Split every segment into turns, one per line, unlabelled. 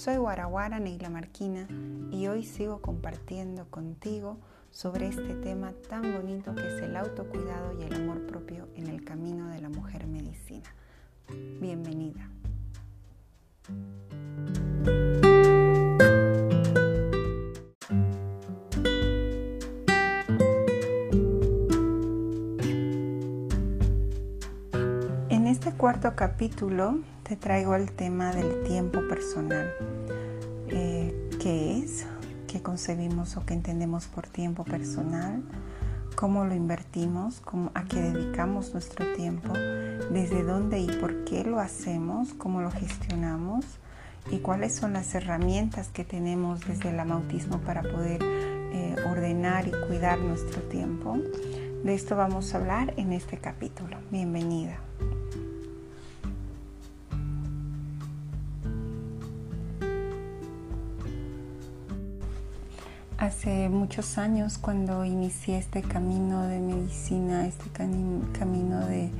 Soy Guaraguara Neila Marquina y hoy sigo compartiendo contigo sobre este tema tan bonito que es el autocuidado y el amor propio en el camino de la mujer medicina. Bienvenida. Este cuarto capítulo te traigo el tema del tiempo personal. Eh, ¿Qué es? ¿Qué concebimos o qué entendemos por tiempo personal? ¿Cómo lo invertimos? ¿A qué dedicamos nuestro tiempo? ¿Desde dónde y por qué lo hacemos? ¿Cómo lo gestionamos? ¿Y cuáles son las herramientas que tenemos desde el amautismo para poder eh, ordenar y cuidar nuestro tiempo? De esto vamos a hablar en este capítulo. Bienvenida. Hace muchos años cuando inicié este camino de medicina, este camino de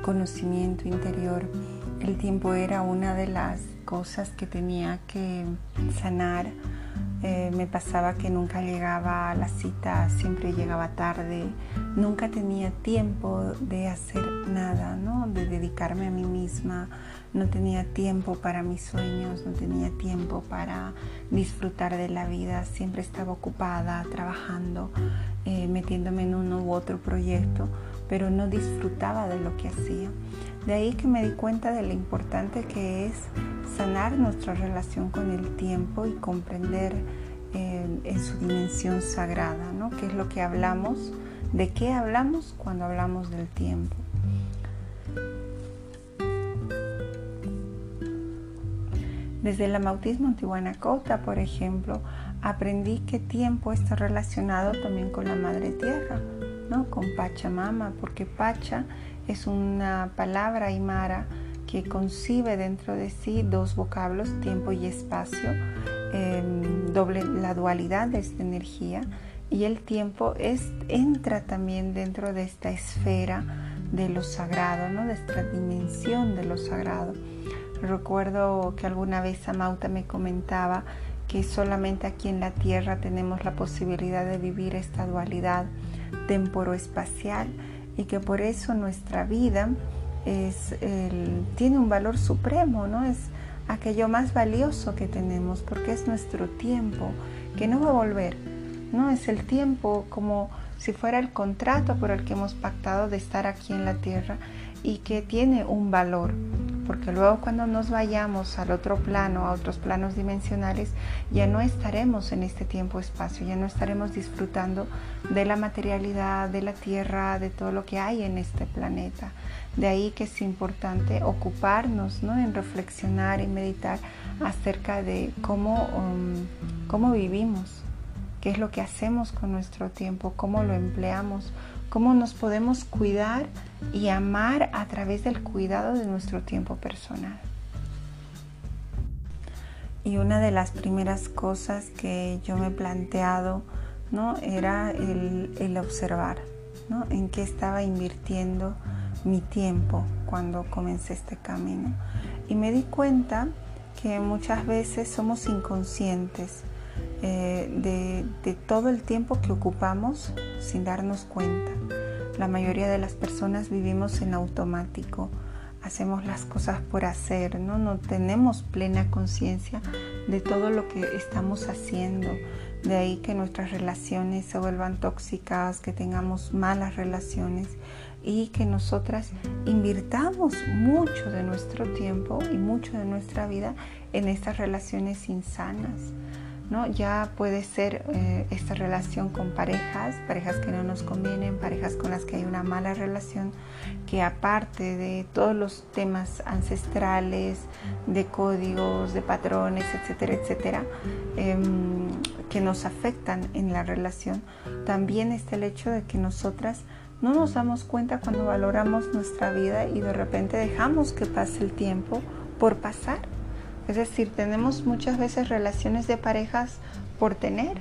conocimiento interior, el tiempo era una de las cosas que tenía que sanar. Eh, me pasaba que nunca llegaba a la cita, siempre llegaba tarde, nunca tenía tiempo de hacer nada, ¿no? de dedicarme a mí misma, no tenía tiempo para mis sueños, no tenía tiempo para disfrutar de la vida, siempre estaba ocupada trabajando, eh, metiéndome en uno u otro proyecto, pero no disfrutaba de lo que hacía. De ahí que me di cuenta de lo importante que es sanar nuestra relación con el tiempo y comprender eh, en su dimensión sagrada, ¿no? ¿Qué es lo que hablamos? ¿De qué hablamos cuando hablamos del tiempo? Desde el amautismo Antihuanacota, por ejemplo, aprendí que tiempo está relacionado también con la Madre Tierra, ¿no? con Pachamama, porque Pacha es una palabra aymara que concibe dentro de sí dos vocablos, tiempo y espacio, em, doble, la dualidad de esta energía y el tiempo es, entra también dentro de esta esfera de lo sagrado, ¿no? de esta dimensión de lo sagrado. Recuerdo que alguna vez Amauta me comentaba que solamente aquí en la Tierra tenemos la posibilidad de vivir esta dualidad temporoespacial y que por eso nuestra vida tiene un valor supremo, ¿no? Es aquello más valioso que tenemos porque es nuestro tiempo que no va a volver, ¿no? Es el tiempo como si fuera el contrato por el que hemos pactado de estar aquí en la tierra y que tiene un valor porque luego cuando nos vayamos al otro plano, a otros planos dimensionales, ya no estaremos en este tiempo-espacio, ya no estaremos disfrutando de la materialidad, de la tierra, de todo lo que hay en este planeta. De ahí que es importante ocuparnos ¿no? en reflexionar y meditar acerca de cómo, um, cómo vivimos, qué es lo que hacemos con nuestro tiempo, cómo lo empleamos, cómo nos podemos cuidar y amar a través del cuidado de nuestro tiempo personal. Y una de las primeras cosas que yo me he planteado ¿no? era el, observar ¿no? en qué estaba invirtiendo mi tiempo cuando comencé este camino. Y me di cuenta que muchas veces somos inconscientes eh, de, todo el tiempo que ocupamos sin darnos cuenta. La mayoría de las personas vivimos en automático, hacemos las cosas por hacer, ¿no? no tenemos plena conciencia de todo lo que estamos haciendo. De ahí que nuestras relaciones se vuelvan tóxicas, que tengamos malas relaciones y que nosotras invirtamos mucho de nuestro tiempo y mucho de nuestra vida en estas relaciones insanas. Ya puede ser eh, esta relación con parejas, parejas que no nos convienen, parejas con las que hay una mala relación, que aparte de todos los temas ancestrales, de códigos, de patrones, etcétera, etcétera, em, que nos afectan en la relación, también está el hecho de que nosotras no nos damos cuenta cuando valoramos nuestra vida y de repente dejamos que pase el tiempo por pasar es decir, tenemos muchas veces relaciones de parejas por tener,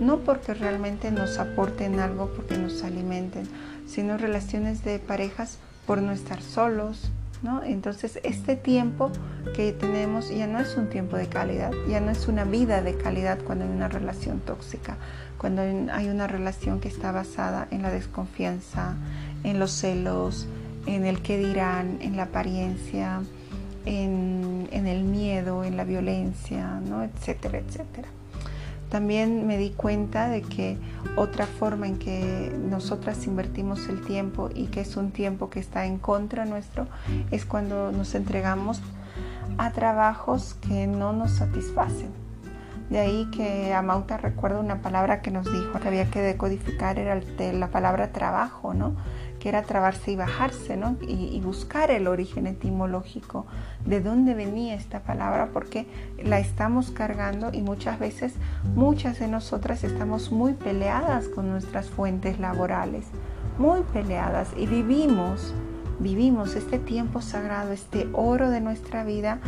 no porque realmente nos aporten algo, porque nos alimenten, sino relaciones de parejas por no estar solos, ¿no? Entonces este tiempo que tenemos ya no es un tiempo de calidad, ya no es una vida de calidad cuando hay una relación tóxica, cuando hay una relación que está basada en la desconfianza, en los celos, en el qué dirán, en la apariencia, en, en el miedo, en la violencia, ¿no? etcétera, etcétera. También me di cuenta de que otra forma en que nosotras invertimos el tiempo y que es un tiempo que está en contra nuestro es cuando nos entregamos a trabajos que no nos satisfacen. De ahí que Amauta recuerda una palabra que nos dijo que había que decodificar, era la palabra trabajo, ¿no? Que era trabarse y bajarse, ¿no? Y, buscar el origen etimológico, de dónde venía esta palabra, porque la estamos cargando y muchas veces muchas de nosotras estamos muy peleadas con nuestras fuentes laborales, muy peleadas y vivimos, vivimos este tiempo sagrado, este oro de nuestra vida,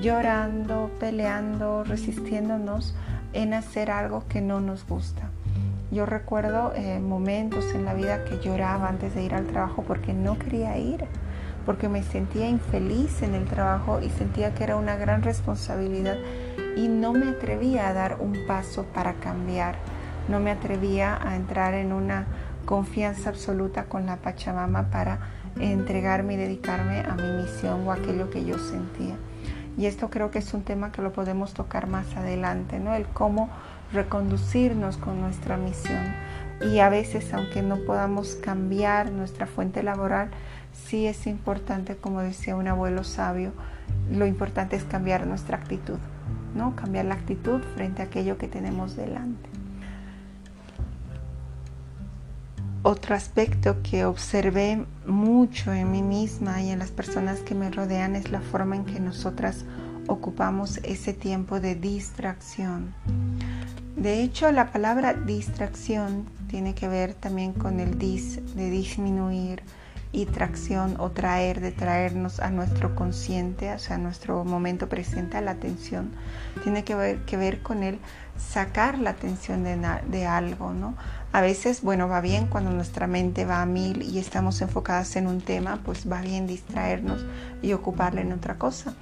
llorando, peleando, resistiéndonos en hacer algo que no nos gusta. Yo recuerdo eh, momentos en la vida que lloraba antes de ir al trabajo porque no quería ir, porque me sentía infeliz en el trabajo y sentía que era una gran responsabilidad y no me atrevía a dar un paso para cambiar, no me atrevía a entrar en una confianza absoluta con la Pachamama para entregarme y dedicarme a mi misión o a aquello que yo sentía. Y esto creo que es un tema que lo podemos tocar más adelante, ¿no? El cómo reconducirnos con nuestra misión. Y a veces, aunque no podamos cambiar nuestra fuente laboral, sí es importante, como decía un abuelo sabio, lo importante es cambiar nuestra actitud, ¿no? Cambiar la actitud frente a aquello que tenemos delante. Otro aspecto que observé mucho en mí misma y en las personas que me rodean es la forma en que nosotras ocupamos ese tiempo de distracción. De hecho, la palabra distracción tiene que ver también con el dis, de disminuir, y tracción o traer, de traernos a nuestro consciente, o sea, a nuestro momento presente, a la atención. Tiene que ver, que ver con el sacar la atención de, de algo, ¿no? A veces, bueno, va bien cuando nuestra mente va a mil y estamos enfocadas en un tema, pues va bien distraernos y ocuparle en otra cosa.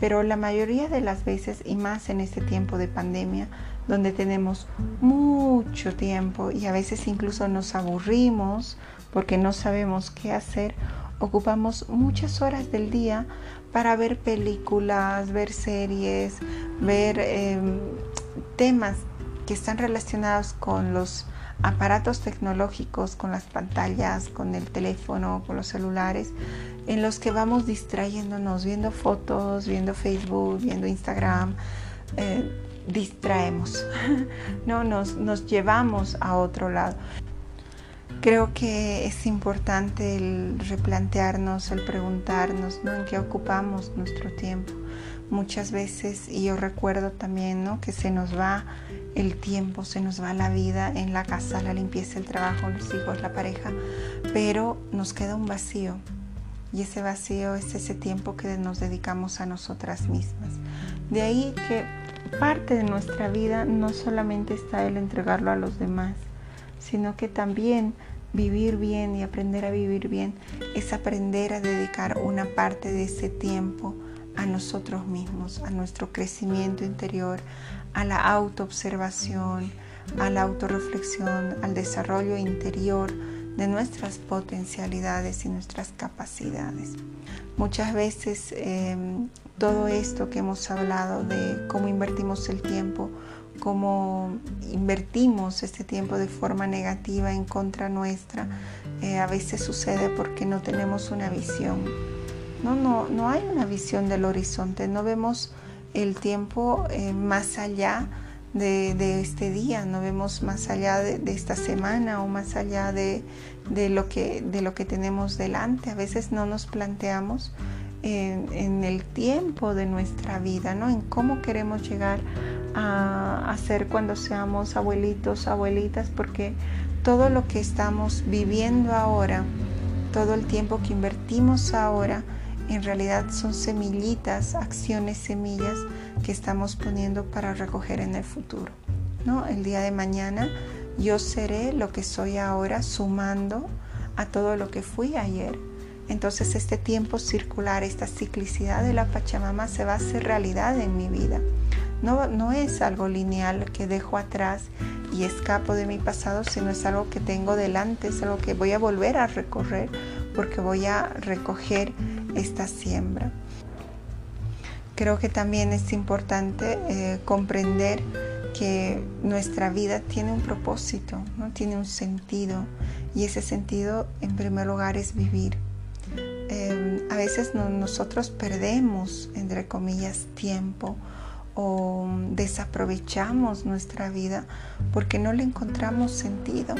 Pero la mayoría de las veces, y más en este tiempo de pandemia, donde tenemos mucho tiempo y a veces incluso nos aburrimos porque no sabemos qué hacer, ocupamos muchas horas del día para ver películas, ver series, ver em, temas que están relacionados con los aparatos tecnológicos, con las pantallas, con el teléfono, con los celulares, en los que vamos distrayéndonos, viendo fotos, viendo Facebook, viendo Instagram. Eh, distraemos, no nos, nos llevamos a otro lado. Creo que es importante el replantearnos, el preguntarnos ¿no? en qué ocupamos nuestro tiempo. Muchas veces, y yo recuerdo también ¿no? que se nos va el tiempo, se nos va la vida en la casa, la limpieza, el trabajo, los hijos, la pareja, pero nos queda un vacío. Y ese vacío es ese tiempo que nos dedicamos a nosotras mismas. De ahí que parte de nuestra vida no solamente está el entregarlo a los demás, sino que también vivir bien y aprender a vivir bien es aprender a dedicar una parte de ese tiempo a nosotros mismos, a nuestro crecimiento interior, a la autoobservación, a la autorreflexión, al desarrollo interior de nuestras potencialidades y nuestras capacidades. Muchas veces em, todo esto que hemos hablado de cómo invertimos el tiempo, cómo invertimos este tiempo de forma negativa en contra nuestra, eh, a veces sucede porque no tenemos una visión. No, no, no hay una visión del horizonte, no vemos el tiempo eh, más allá de, este día, no vemos más allá de, esta semana o más allá de, lo que, de lo que tenemos delante. A veces no nos planteamos en, el tiempo de nuestra vida, ¿no? En cómo queremos llegar a, a ser cuando seamos abuelitos, abuelitas, porque todo lo que estamos viviendo ahora, todo el tiempo que invertimos ahora, en realidad son semillitas, acciones, semillas que estamos poniendo para recoger en el futuro. ¿no? El día de mañana yo seré lo que soy ahora sumando a todo lo que fui ayer. entonces este tiempo circular, esta ciclicidad de la Pachamama se va a hacer realidad en mi vida. No, no es algo lineal que dejo atrás y escapo de mi pasado, sino es algo que tengo delante, es algo que voy a volver a recorrer porque voy a recoger esta siembra. Creo que también es importante eh, comprender que nuestra vida tiene un propósito, ¿no? tiene un sentido y ese sentido en primer lugar es vivir. Em, a veces nosotros perdemos, entre comillas, tiempo o desaprovechamos nuestra vida porque no le encontramos sentido.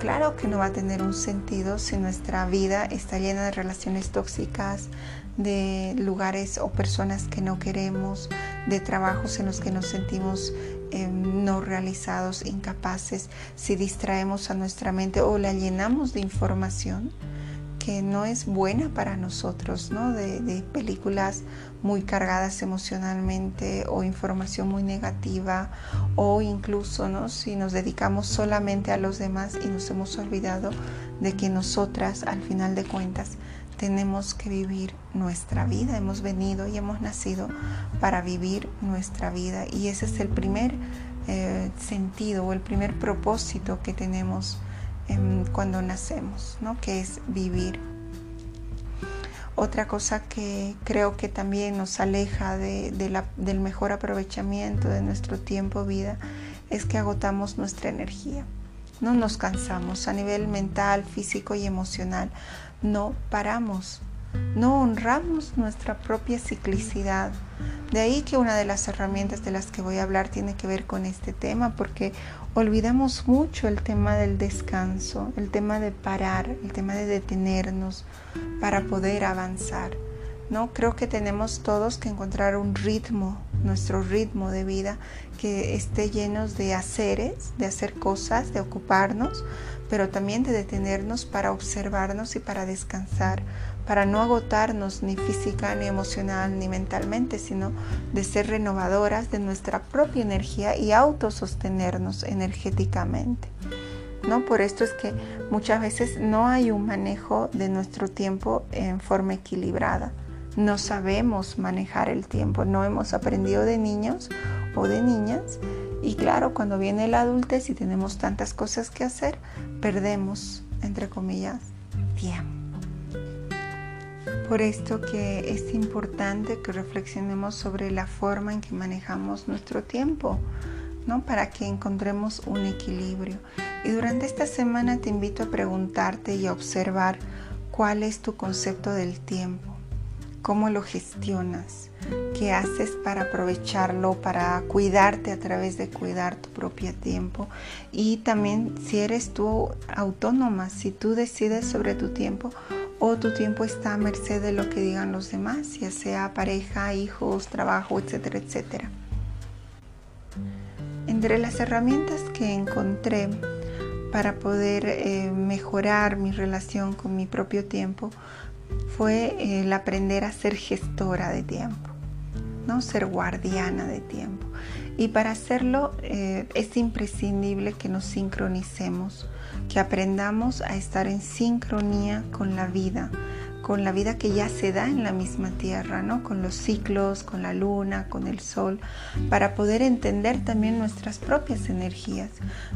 Claro que no va a tener un sentido si nuestra vida está llena de relaciones tóxicas, de lugares o personas que no queremos, de trabajos en los que nos sentimos em, no realizados, incapaces, si distraemos a nuestra mente o la llenamos de información que no es buena para nosotros, ¿no? De, películas muy cargadas emocionalmente o información muy negativa o incluso ¿no? si nos dedicamos solamente a los demás y nos hemos olvidado de que nosotras al final de cuentas tenemos que vivir nuestra vida, hemos venido y hemos nacido para vivir nuestra vida y ese es el primer eh, sentido o el primer propósito que tenemos cuando nacemos, ¿no? que es vivir. Otra cosa que creo que también nos aleja del mejor aprovechamiento de nuestro tiempo vida es que agotamos nuestra energía. No nos cansamos a nivel mental, físico y emocional. No paramos. No honramos nuestra propia ciclicidad. De ahí que una de las herramientas de las que voy a hablar tiene que ver con este tema, porque olvidamos mucho el tema del descanso, el tema de parar, el tema de detenernos para poder avanzar. ¿no? Creo que tenemos todos que encontrar un ritmo, nuestro ritmo de vida que esté lleno de haceres, de hacer cosas, de ocuparnos, pero también de detenernos para observarnos y para descansar, para no agotarnos ni física, ni emocional, ni mentalmente, sino de ser renovadoras de nuestra propia energía y autosostenernos energéticamente. ¿No? Por esto es que muchas veces no hay un manejo de nuestro tiempo en forma equilibrada. No sabemos manejar el tiempo, no hemos aprendido de niños o de niñas y claro, cuando viene la adultez y tenemos tantas cosas que hacer, perdemos, entre comillas, tiempo. Por esto que es importante que reflexionemos sobre la forma en que manejamos nuestro tiempo, ¿no? Para que encontremos un equilibrio. Y durante esta semana te invito a preguntarte y a observar cuál es tu concepto del tiempo, cómo lo gestionas, qué haces para aprovecharlo, para cuidarte a través de cuidar tu propio tiempo y también si eres tú autónoma, si tú decides sobre tu tiempo o tu tiempo está a merced de lo que digan los demás, ya sea pareja, hijos, trabajo, etcétera, etcétera. Entre las herramientas que encontré para poder eh, mejorar mi relación con mi propio tiempo fue el aprender a ser gestora de tiempo, no ser guardiana de tiempo. Y para hacerlo eh, es imprescindible que nos sincronicemos que aprendamos a estar en sincronía con la vida, con la vida que ya se da en la misma tierra, ¿no? Con los ciclos, con la luna, con el sol, para poder entender también nuestras propias energías.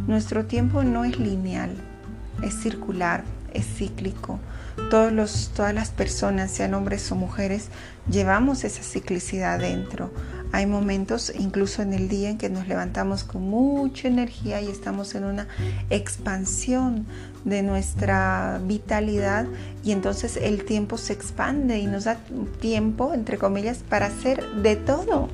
Nuestro tiempo no es lineal, es circular, es cíclico. Todos los, todas las personas, sean hombres o mujeres, llevamos esa ciclicidad dentro. Hay momentos, incluso en el día, en que nos levantamos con mucha energía y estamos en una expansión de nuestra vitalidad y entonces el tiempo se expande y nos da tiempo, entre comillas, para hacer de todo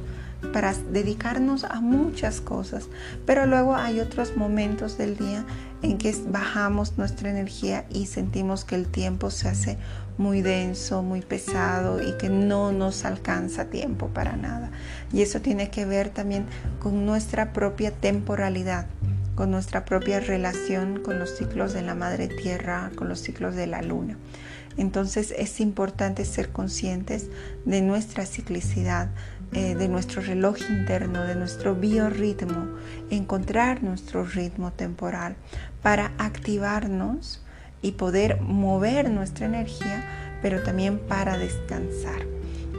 para dedicarnos a muchas cosas. Pero luego hay otros momentos del día en que bajamos nuestra energía y sentimos que el tiempo se hace muy denso, muy pesado y que no nos alcanza tiempo para nada. Y eso tiene que ver también con nuestra propia temporalidad, con nuestra propia relación con los ciclos de la madre tierra, con los ciclos de la luna. Entonces es importante ser conscientes de nuestra ciclicidad, eh, de nuestro reloj interno, de nuestro biorritmo, encontrar nuestro ritmo temporal para activarnos y poder mover nuestra energía pero también para descansar.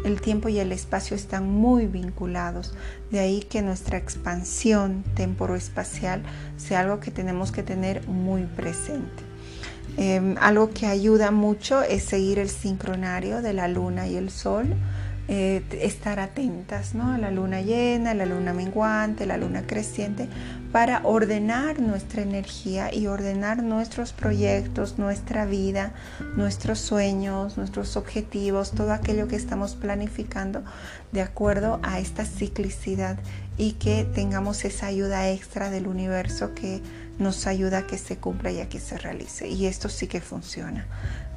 El tiempo y el espacio están muy vinculados, de ahí que nuestra expansión temporoespacial sea algo que tenemos que tener muy presente. Em, algo que ayuda mucho es seguir el sincronario de la luna y el sol eh, estar atentas ¿no? a la luna llena, la luna menguante, la luna creciente, para ordenar nuestra energía y ordenar nuestros proyectos, nuestra vida, nuestros sueños, nuestros objetivos, todo aquello que estamos planificando de acuerdo a esta ciclicidad y que tengamos esa ayuda extra del universo que nos ayuda a que se cumpla y a que se realice. Y esto sí que funciona.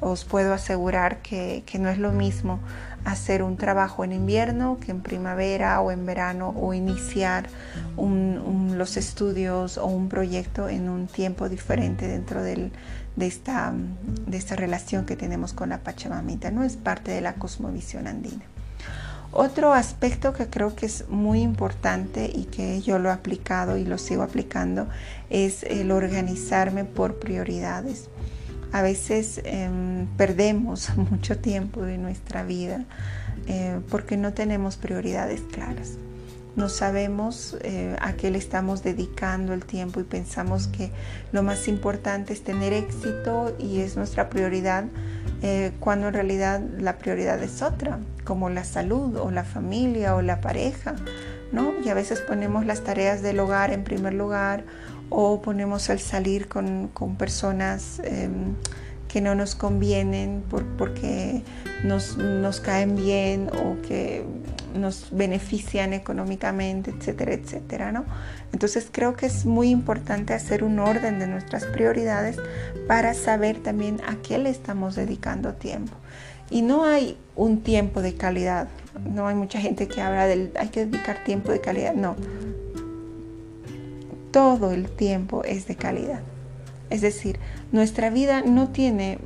Os puedo asegurar que, que no es lo mismo hacer un trabajo en invierno que en primavera o en verano o iniciar los estudios o un proyecto en un tiempo diferente dentro de, esta, de esta relación que tenemos con la Pachamamita. No es parte de la cosmovisión andina. Otro aspecto que creo que es muy importante y que yo lo he aplicado y lo sigo aplicando es el organizarme por prioridades. A veces em, perdemos mucho tiempo de nuestra vida eh, porque no tenemos prioridades claras. No sabemos eh, a qué le estamos dedicando el tiempo y pensamos que lo más importante es tener éxito y es nuestra prioridad, eh, cuando en realidad la prioridad es otra, como la salud o la familia o la pareja. ¿no? Y a veces ponemos las tareas del hogar en primer lugar o ponemos el salir con, personas em, que no nos convienen porque nos, nos, caen bien o que nos benefician económicamente, etcétera, etcétera, ¿no? Entonces creo que es muy importante hacer un orden de nuestras prioridades para saber también a qué le estamos dedicando tiempo. Y no hay un tiempo de calidad, no hay mucha gente que habla del hay que dedicar tiempo de calidad, no, todo el tiempo es de calidad. Es decir, nuestra vida no tiene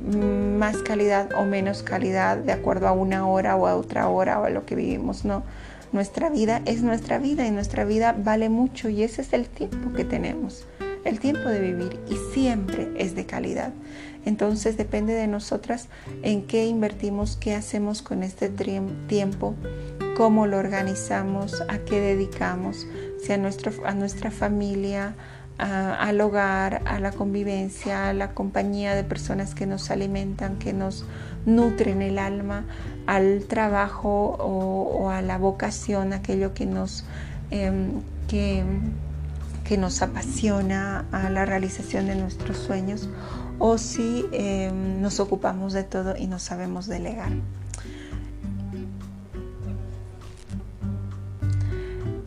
más calidad o menos calidad de acuerdo a una hora o a otra hora o a lo que vivimos, no. Nuestra vida es nuestra vida y nuestra vida vale mucho y ese es el tiempo que tenemos, el tiempo de vivir y siempre es de calidad. Entonces depende de nosotras en qué invertimos, qué hacemos con este tiempo, cómo lo organizamos, a qué dedicamos, si a, nuestro, a nuestra familia, al hogar, a la convivencia, a la compañía de personas que nos alimentan, que nos nutren el alma, al trabajo o, a la vocación, aquello que nos, em, que, nos apasiona, a la realización de nuestros sueños, o si em, nos ocupamos de todo y no sabemos delegar.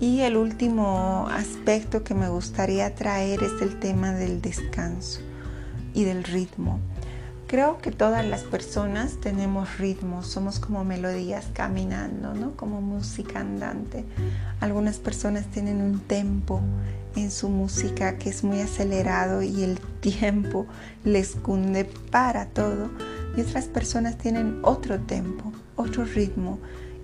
Y el último aspecto que me gustaría traer es el tema del descanso y del ritmo. Creo que todas las personas tenemos ritmo, somos como melodías caminando, ¿no? Como música andante. Algunas personas tienen un tempo en su música que es muy acelerado y el tiempo les cunde para todo. Y otras personas tienen otro tempo, otro ritmo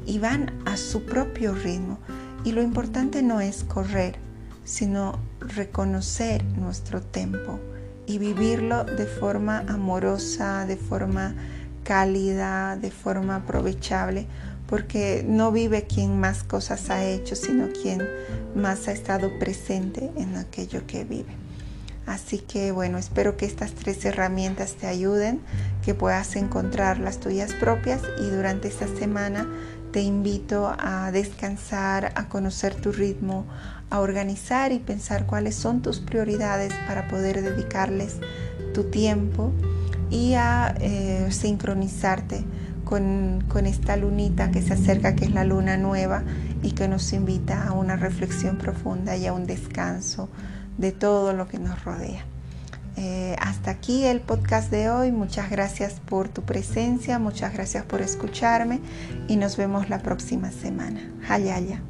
y van a su propio ritmo. Y lo importante no es correr, sino reconocer nuestro tiempo y vivirlo de forma amorosa, de forma cálida, de forma aprovechable, porque no vive quien más cosas ha hecho, sino quien más ha estado presente en aquello que vive. Así que bueno, espero que estas tres herramientas te ayuden, que puedas encontrar las tuyas propias y durante esta semana te invito a descansar, a conocer tu ritmo, a organizar y pensar cuáles son tus prioridades para poder dedicarles tu tiempo y a eh, sincronizarte con, con esta lunita que se acerca, que es la luna nueva y que nos invita a una reflexión profunda y a un descanso de todo lo que nos rodea. Eh, hasta aquí el podcast de hoy. Muchas gracias por tu presencia, muchas gracias por escucharme y nos vemos la próxima semana. Hayaya.